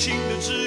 新的知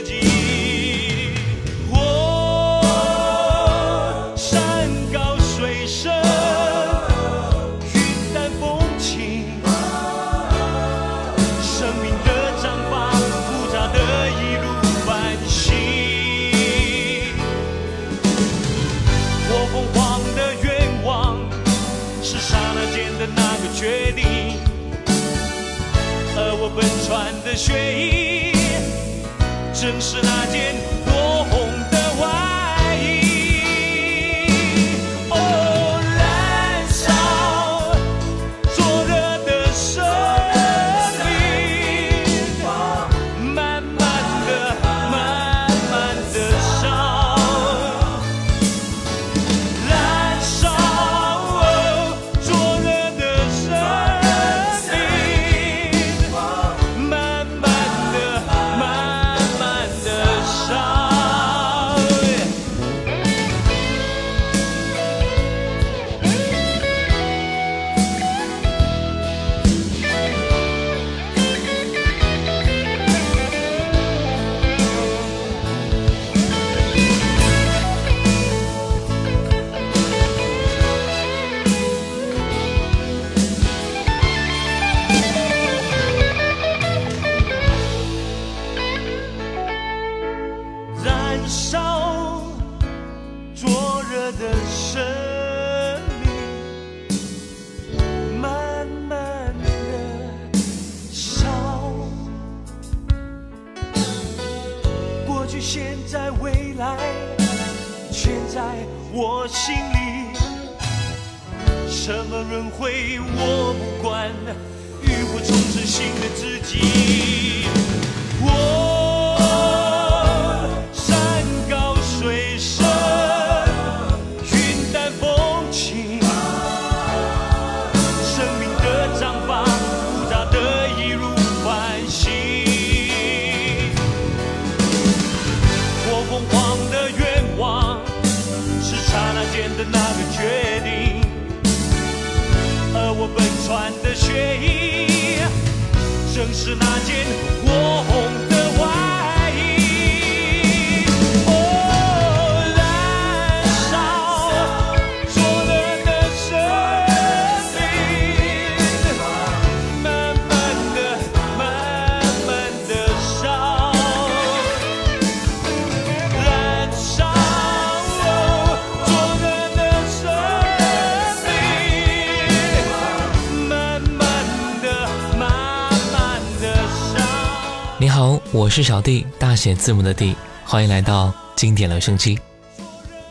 我是小弟，大写字母的弟，欢迎来到经典留声机。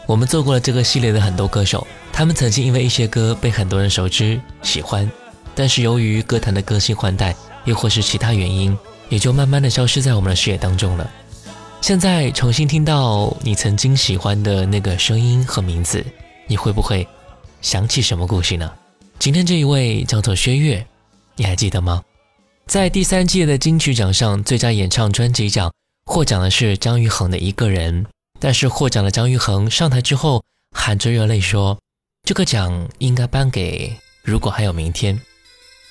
我们做过了这个系列的很多歌手，他们曾经因为一些歌被很多人熟知、喜欢，但是由于歌坛的更新换代，又或是其他原因，也就慢慢的消失在我们的视野当中了。现在重新听到你曾经喜欢的那个声音和名字，你会不会想起什么故事呢？今天这一位叫做薛岳，你还记得吗？在第三届的金曲奖上，最佳演唱专辑奖获奖的是姜育恒的一个人，但是获奖的姜育恒上台之后含着热泪说：“这个奖应该颁给如果还有明天。”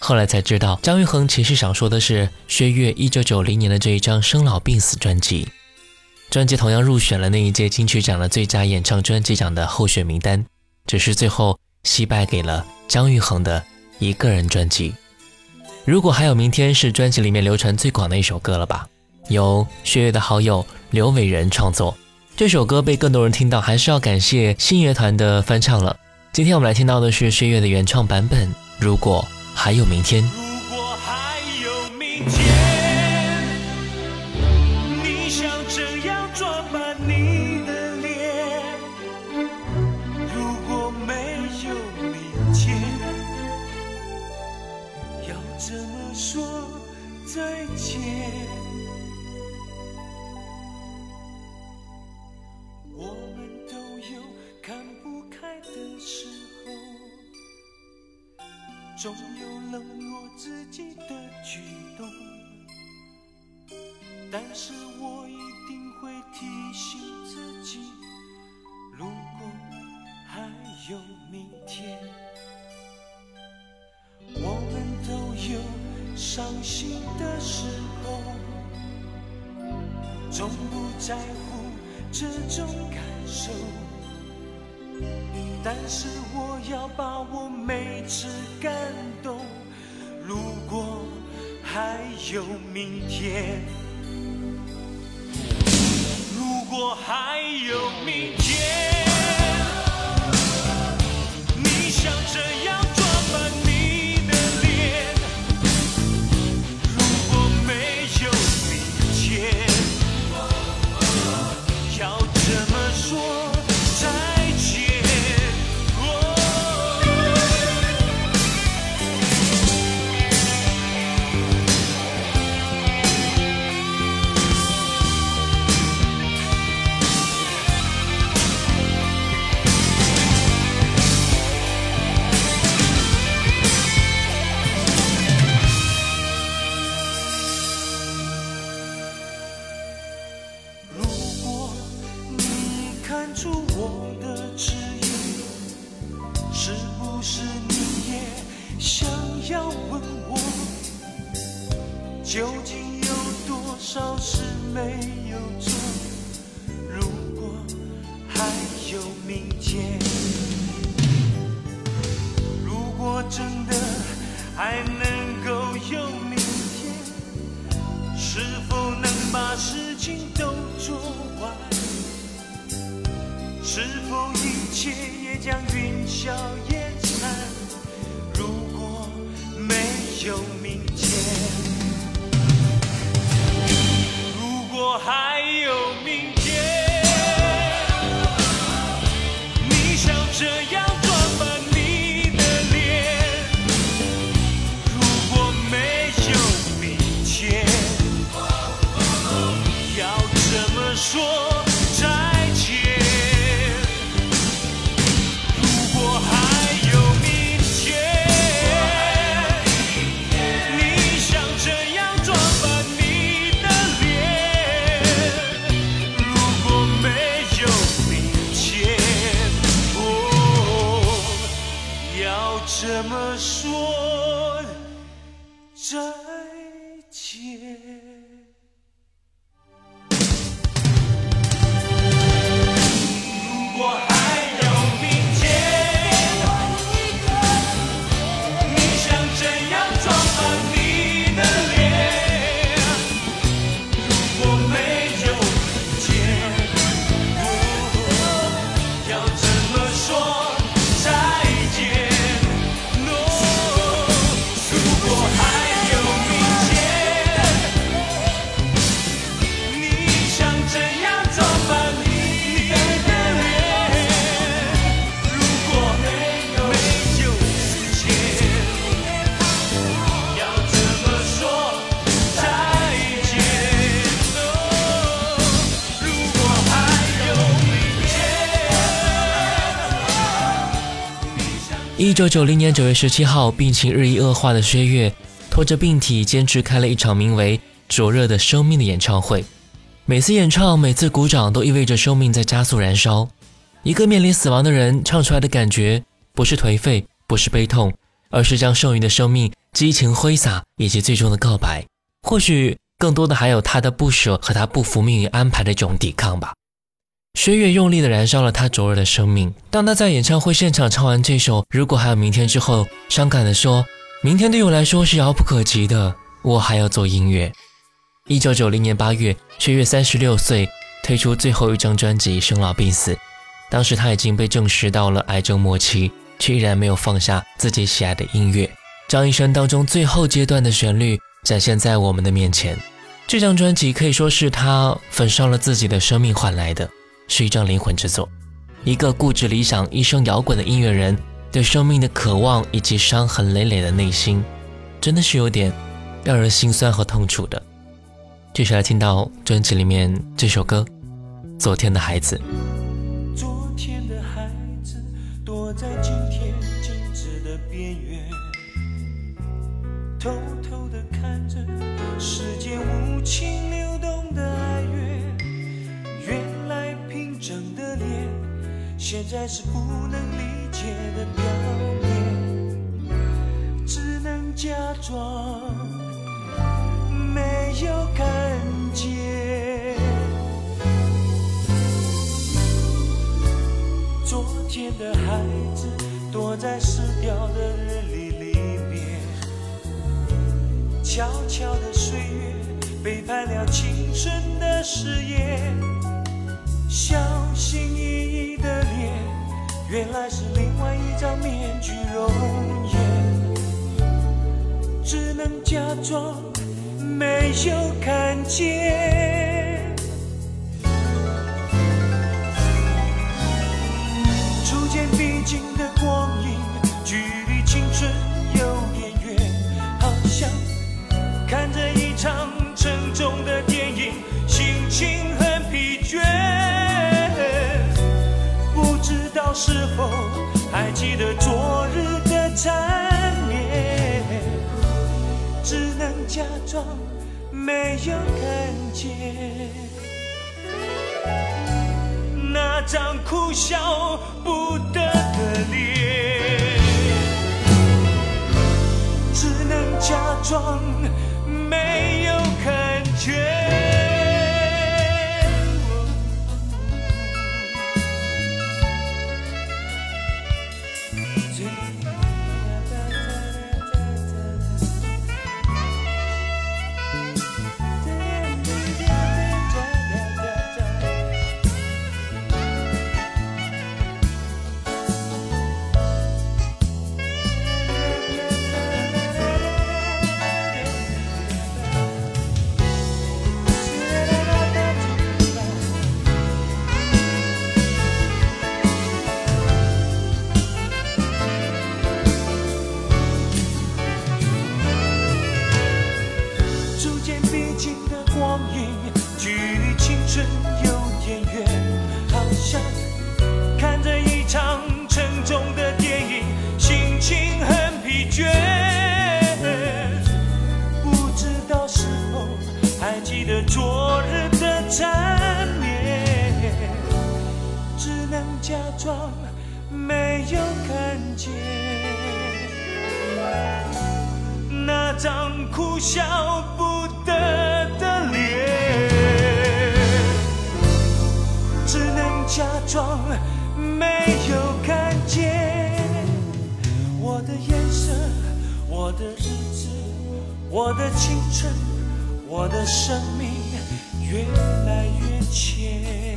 后来才知道，姜育恒其实想说的是薛岳一九九零年的这一张生老病死专辑。专辑同样入选了那一届金曲奖的最佳演唱专辑奖的候选名单，只是最后惜败给了姜育恒的一个人专辑。如果还有明天，是专辑里面流传最广的一首歌了吧？由薛岳的好友刘伟仁创作，这首歌被更多人听到，还是要感谢信乐团的翻唱了。今天我们来听到的是薛岳的原创版本。如果还有明天。如果还有明天。怎么说再见我们都有看不开的时候总有冷落自己的举动。但是我一定会提醒自己如果还有从不在乎这种感受。但是我要把握每次感动。如果还有明天，如果还有明天，你想这样？一九九零年九月十七号，病情日益恶化的薛岳拖着病体，坚持开了一场名为《灼热的生命》的演唱会。每次演唱，每次鼓掌，都意味着生命在加速燃烧。一个面临死亡的人唱出来的感觉，不是颓废，不是悲痛，而是将剩余的生命激情挥洒，以及最终的告白。或许更多的还有他的不舍和他不服命运安排的这种抵抗吧。薛岳用力地燃烧了他灼热的生命。当他在演唱会现场唱完这首《如果还有明天》之后，伤感地说：“明天对我来说是遥不可及的，我还要做音乐。”一九九零年八月，薛岳三十六岁，推出最后一张专辑《生老病死》。当时他已经被证实到了癌症末期，却依然没有放下自己喜爱的音乐，将一生当中最后阶段的旋律展现在我们的面前。这张专辑可以说是他焚烧了自己的生命换来的。是一张灵魂之作，一个固执理想、一生摇滚的音乐人对生命的渴望以及伤痕累累的内心，真的是有点让人心酸和痛楚的。接下来听到专辑里面这首歌《昨天的孩子》。昨天的孩子躲在现在是不能理解的表面，只能假装没有看见。昨天的孩子躲在湿掉的日历里面，悄悄的岁月背叛了青春的誓言。小心翼翼的脸，原来是另外一张面具容颜，只能假装没有看见。记得昨日的缠绵？只能假装没有看见那张哭笑不得的脸，只能假装没有感觉我的日子我的青春我的生命越来越浅。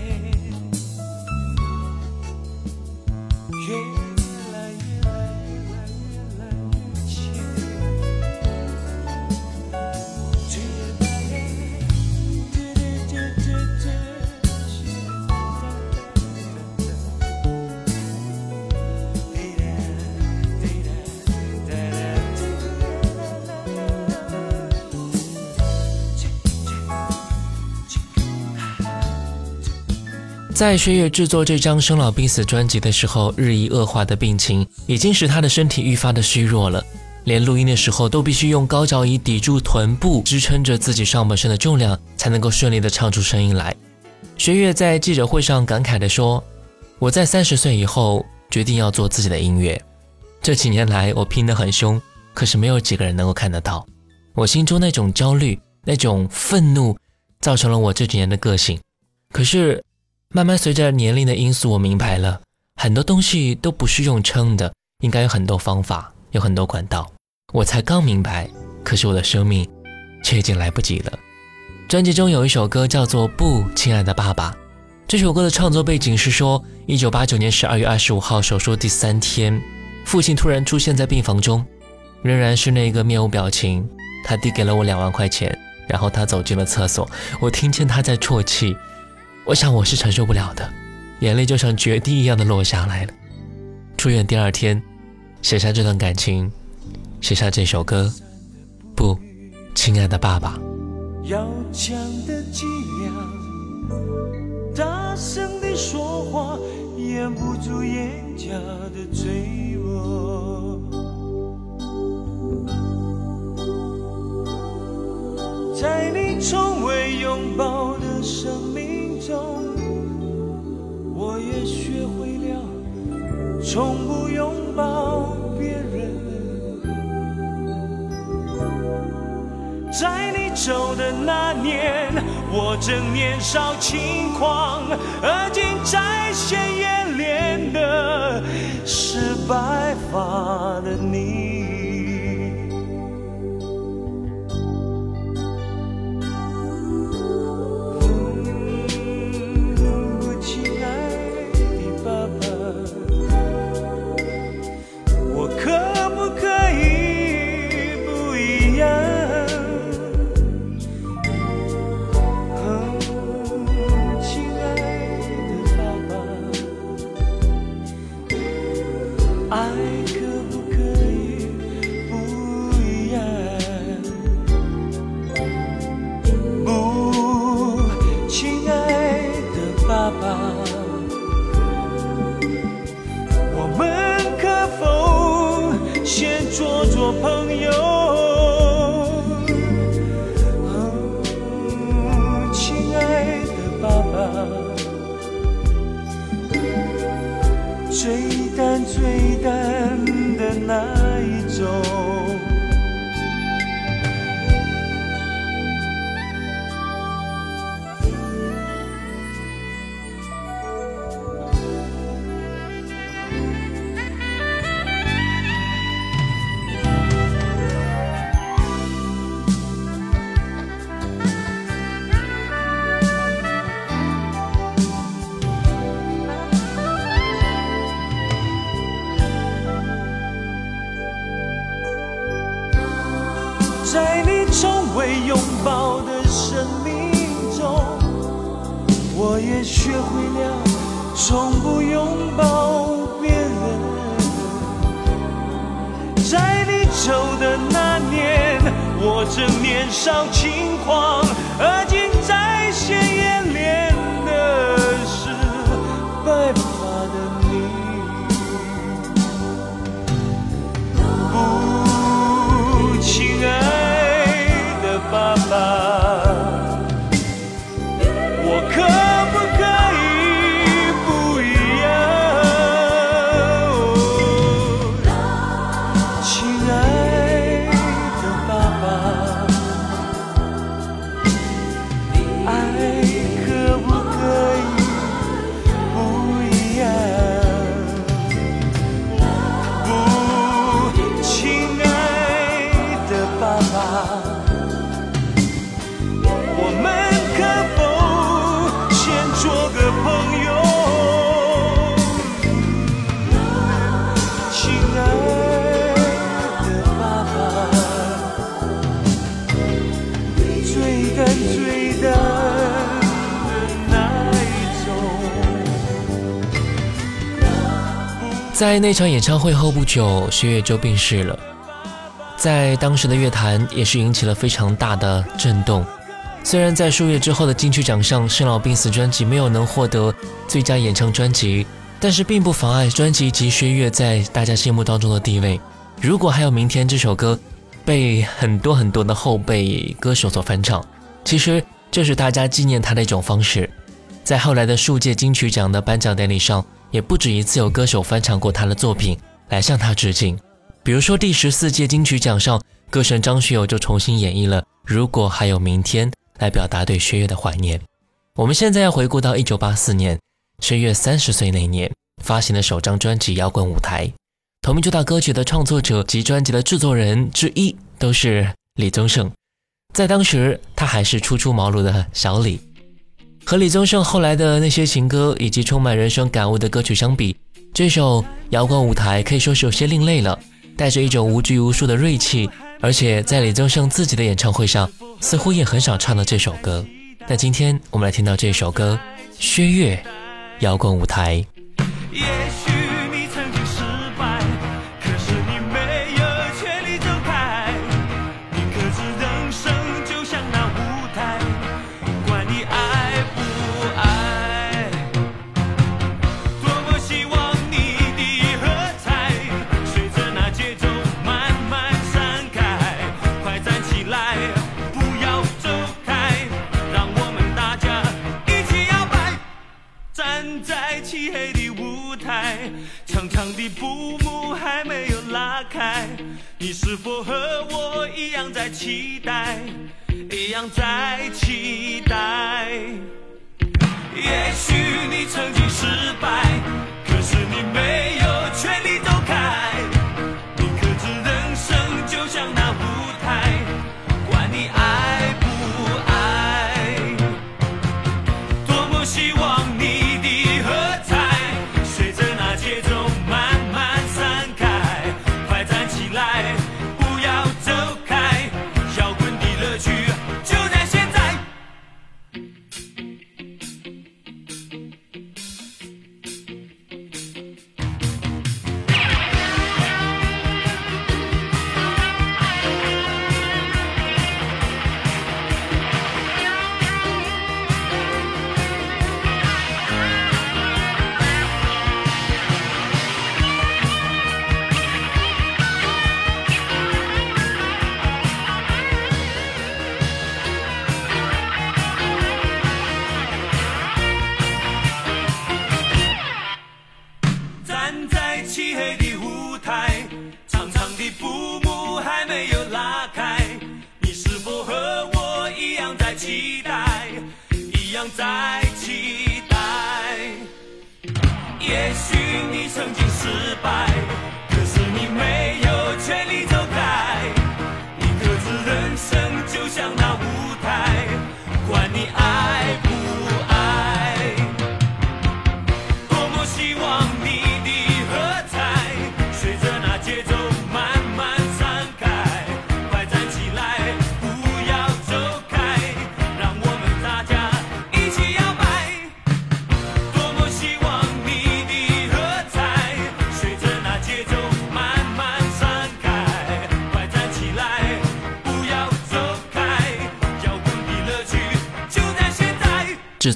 在薛岳制作这张《生老病死》专辑的时候，日益恶化的病情已经使他的身体愈发的虚弱了。连录音的时候都必须用高脚椅抵住臀部，支撑着自己上半身的重量，才能够顺利的唱出声音来。薛岳在记者会上感慨地说：“我在三十岁以后决定要做自己的音乐。这几年来，我拼得很凶，可是没有几个人能够看得到。我心中那种焦虑、那种愤怒，造成了我这几年的个性。可是，慢慢随着年龄的因素，我明白了很多东西都不是用撑的，应该有很多方法，有很多管道。我才刚明白，可是我的生命却已经来不及了。专辑中有一首歌叫做《不，亲爱的爸爸》。这首歌的创作背景是说，一九八九年十二月二十五号手术第三天，父亲突然出现在病房中，仍然是那个面无表情。他递给了我两万块钱，然后他走进了厕所，我听见他在啜泣。我想我是承受不了的，眼泪就像决堤一样的落下来了。出院第二天，写下这段感情，写下这首歌。不，亲爱的爸爸。要强的脊梁，大声地说话，掩不住眼角的坠落。在你从未拥抱的生命。我也学会了从不拥抱别人。在你走的那年，我正年少轻狂，而今再现眼帘的是白发的你。上去。在那场演唱会后不久，薛岳就病逝了，在当时的乐坛也是引起了非常大的震动。虽然在数月之后的金曲奖上，《生老病死》专辑没有能获得最佳演唱专辑，但是并不妨碍专辑及薛岳在大家心目当中的地位。如果还有明天这首歌被很多很多的后辈歌手所翻唱，其实这是大家纪念他的一种方式。在后来的数届金曲奖的颁奖典礼上，也不止一次有歌手翻唱过他的作品来向他致敬。比如说第十四届金曲奖上，歌神张学友就重新演绎了《如果还有明天》来表达对薛岳的怀念。我们现在要回顾到一九八四年，薛岳三十岁那年发行的首张专辑《摇滚舞台》。同名主打歌曲的创作者及专辑的制作人之一都是李宗盛，在当时他还是初出茅庐的小李。和李宗盛后来的那些情歌以及充满人生感悟的歌曲相比，这首《摇滚舞台》可以说是有些另类了，带着一种无拘无束的锐气，而且在李宗盛自己的演唱会上似乎也很少唱到这首歌。那今天我们来听到这首歌《薛岳摇滚舞台》。上的布幕还没有拉开，你是否和我一样在期待，一样在期待？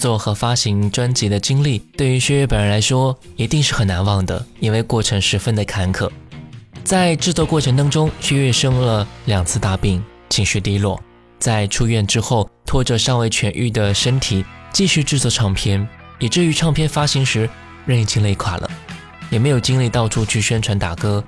作和发行专辑的经历，对于薛岳本人来说一定是很难忘的，因为过程十分的坎坷。在制作过程当中，薛岳生了两次大病，情绪低落。在出院之后，拖着尚未痊愈的身体继续制作唱片，以至于唱片发行时人已经累垮了，也没有精力到处去宣传打歌。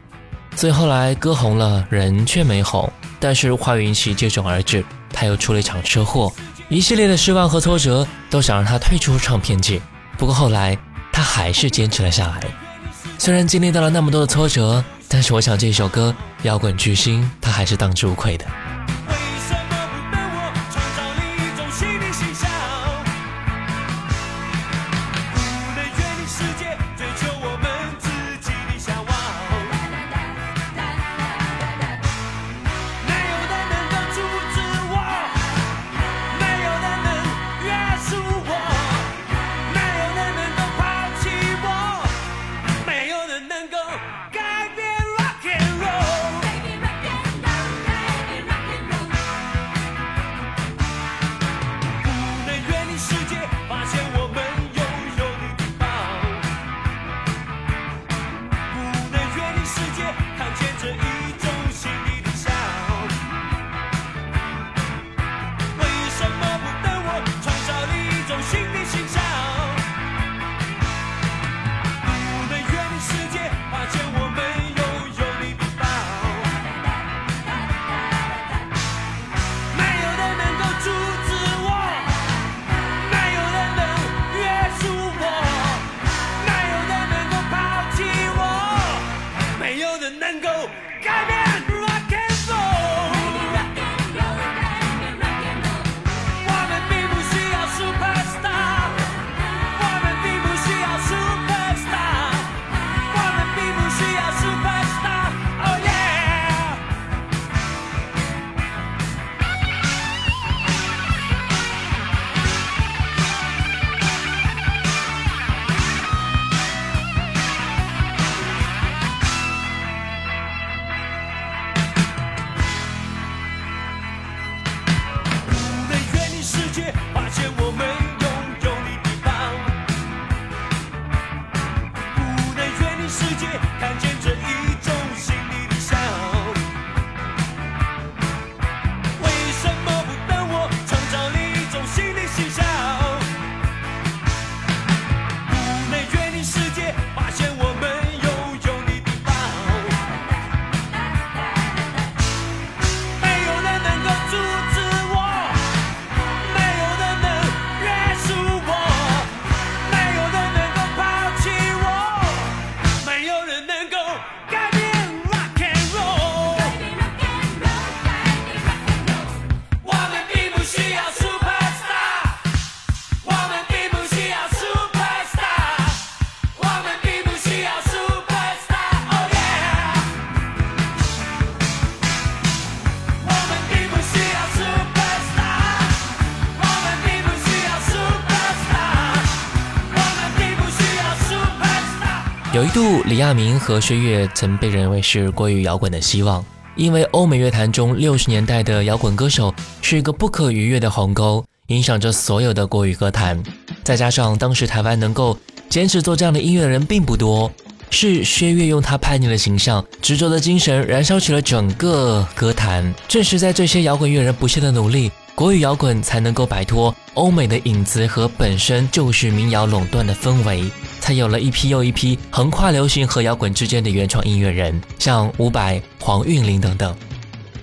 所以后来歌红了，人却没红。但是华云期接踵而至，他又出了一场车祸。一系列的失望和挫折都想让他退出唱片界，不过后来他还是坚持了下来。虽然经历到了那么多的挫折，但是我想这首歌《摇滚巨星》他还是当之无愧的。直接有一度，李亚明和薛岳曾被认为是国语摇滚的希望，因为欧美乐坛中六十年代的摇滚歌手是一个不可逾越的鸿沟，影响着所有的国语歌坛。再加上当时台湾能够坚持做这样的音乐的人并不多，是薛岳用他叛逆的形象、执着的精神燃烧起了整个歌坛。正是在这些摇滚乐人不懈的努力，国语摇滚才能够摆脱欧美的影子和本身就是民谣垄断的氛围。才有了一批又一批横跨流行和摇滚之间的原创音乐人，像伍佰、黄韵玲等等。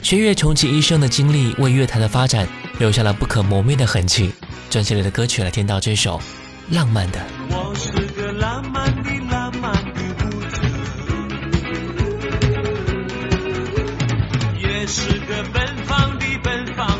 薛岳穷其一生的经历，为乐坛的发展留下了不可磨灭的痕迹。专辑里的歌曲来听到这首《浪漫的》。我是个浪漫的浪漫的舞者，也是个奔放的奔放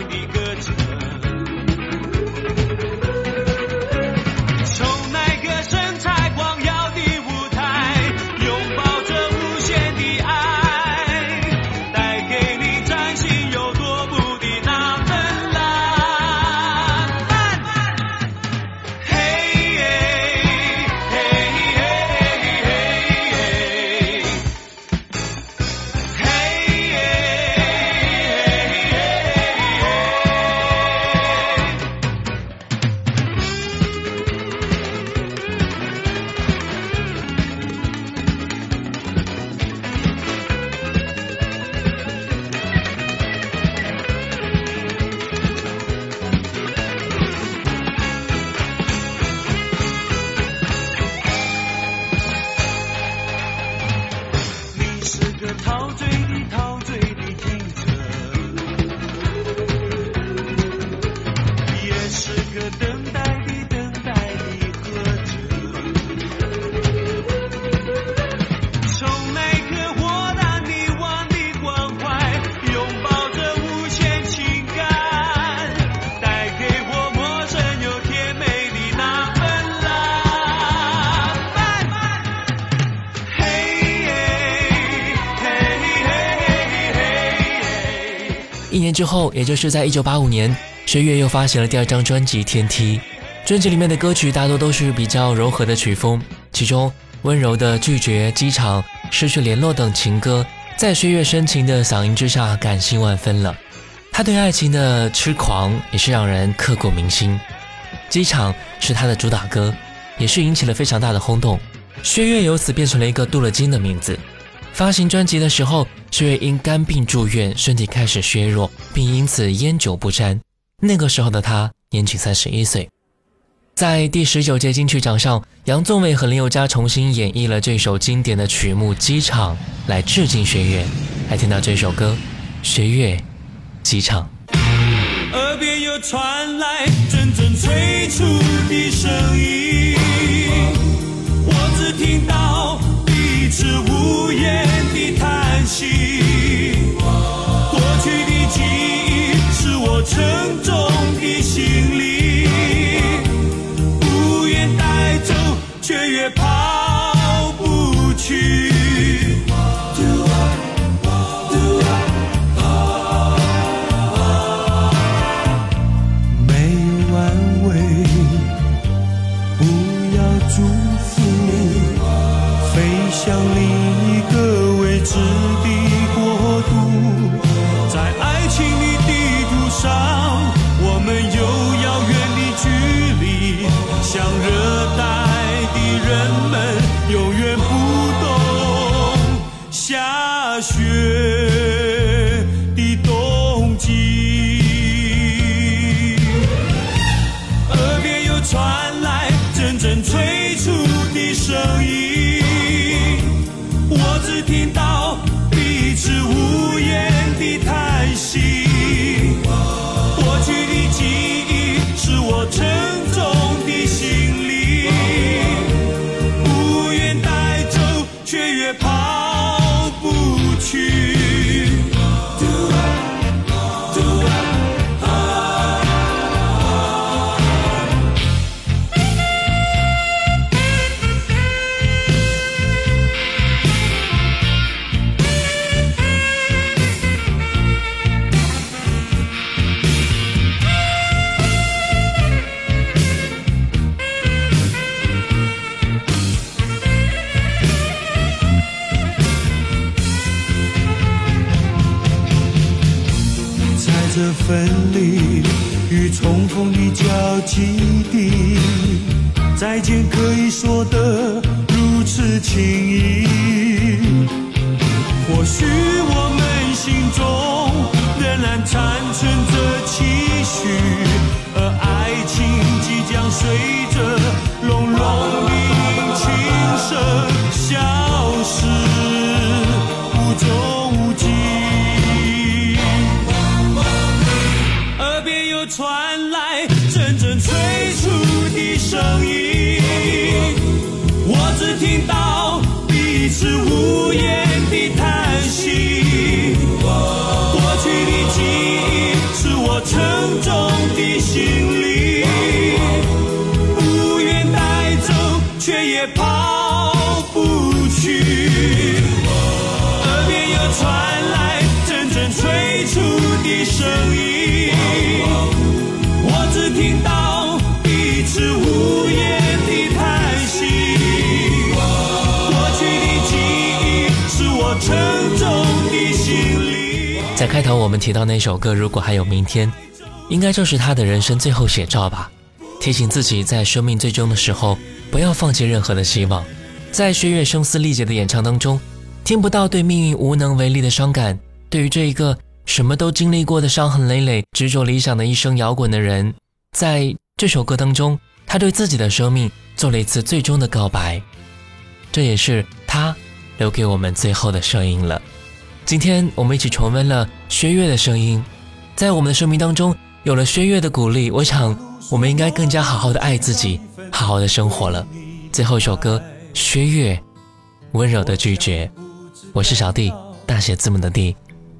之后，也就是在一九八五年，薛岳又发行了第二张专辑《天梯》。专辑里面的歌曲大多都是比较柔和的曲风，其中温柔的拒绝、机场、失去联络等情歌，在薛岳深情的嗓音之下，感性万分了。他对爱情的痴狂也是让人刻骨铭心。机场是他的主打歌，也是引起了非常大的轰动。薛岳由此变成了一个镀了金的名字。发行专辑的时候，薛岳因肝病住院，身体开始削弱，并因此烟酒不沾。那个时候的他年仅三十一岁。在第十九届金曲奖上，杨宗纬和林宥嘉重新演绎了这首经典的曲目《机场》，来致敬薛岳。来听到这首歌，薛岳《机场》。耳边又传来阵阵催促的声音，我只听到彼此成长。分离与重逢的交集地，再见可以说得如此轻易。或许我却也跑不去。耳边又传来阵阵催促的声音，我只听到彼此无言的叹息。过去的记忆是我沉重的行李。在开头我们提到那首歌《如果还有明天》，应该就是他的人生最后写照吧。提醒自己在生命最终的时候，不要放弃任何的希望。在薛岳声嘶力竭的演唱当中，听不到对命运无能为力的伤感。对于这一个什么都经历过的伤痕累累、执着理想的一生摇滚的人，在这首歌当中，他对自己的生命做了一次最终的告白。这也是他留给我们最后的声音了。今天我们一起重温了薛岳的声音，在我们的生命当中有了薛岳的鼓励，我想我们应该更加好好的爱自己，好好的生活了。最后一首歌，薛岳，温柔的拒绝。我是小弟，大写字母的弟，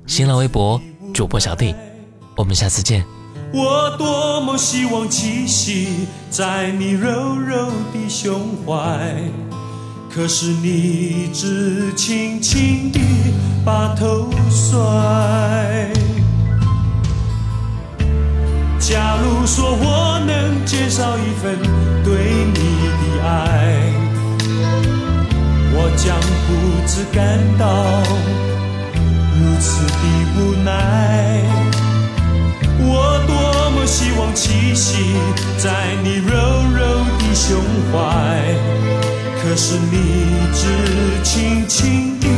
新浪微博主播小弟，我们下次见。我多么希望栖息在你柔柔的胸怀，可是你只轻轻地把头甩。假如说我能减少一份对你的爱，我将不自感到如此的无奈。我多么希望栖息在你柔柔的胸怀，可是你只轻轻地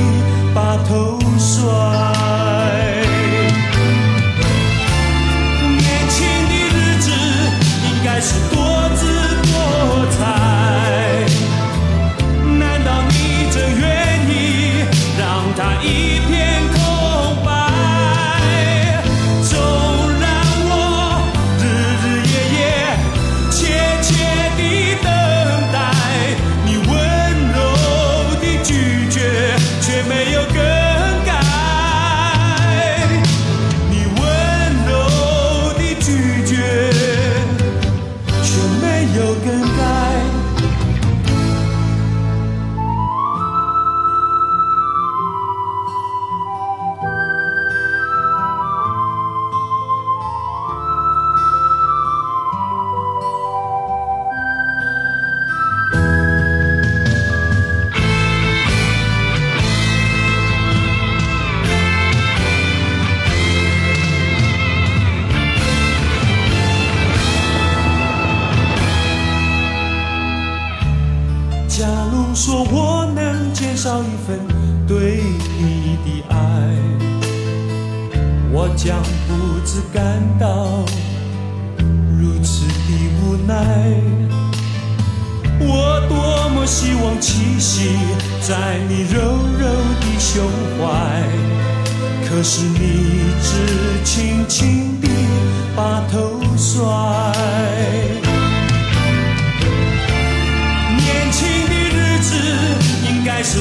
把头甩。应该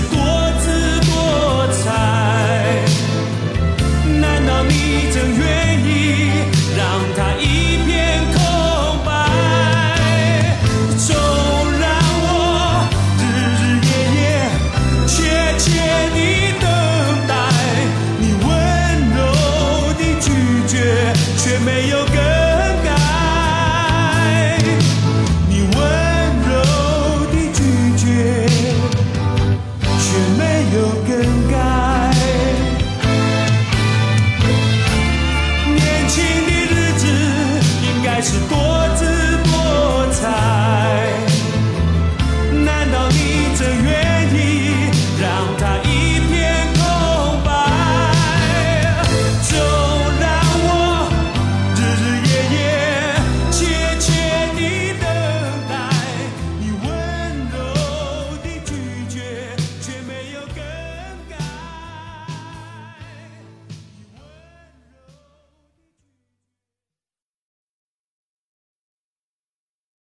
次过。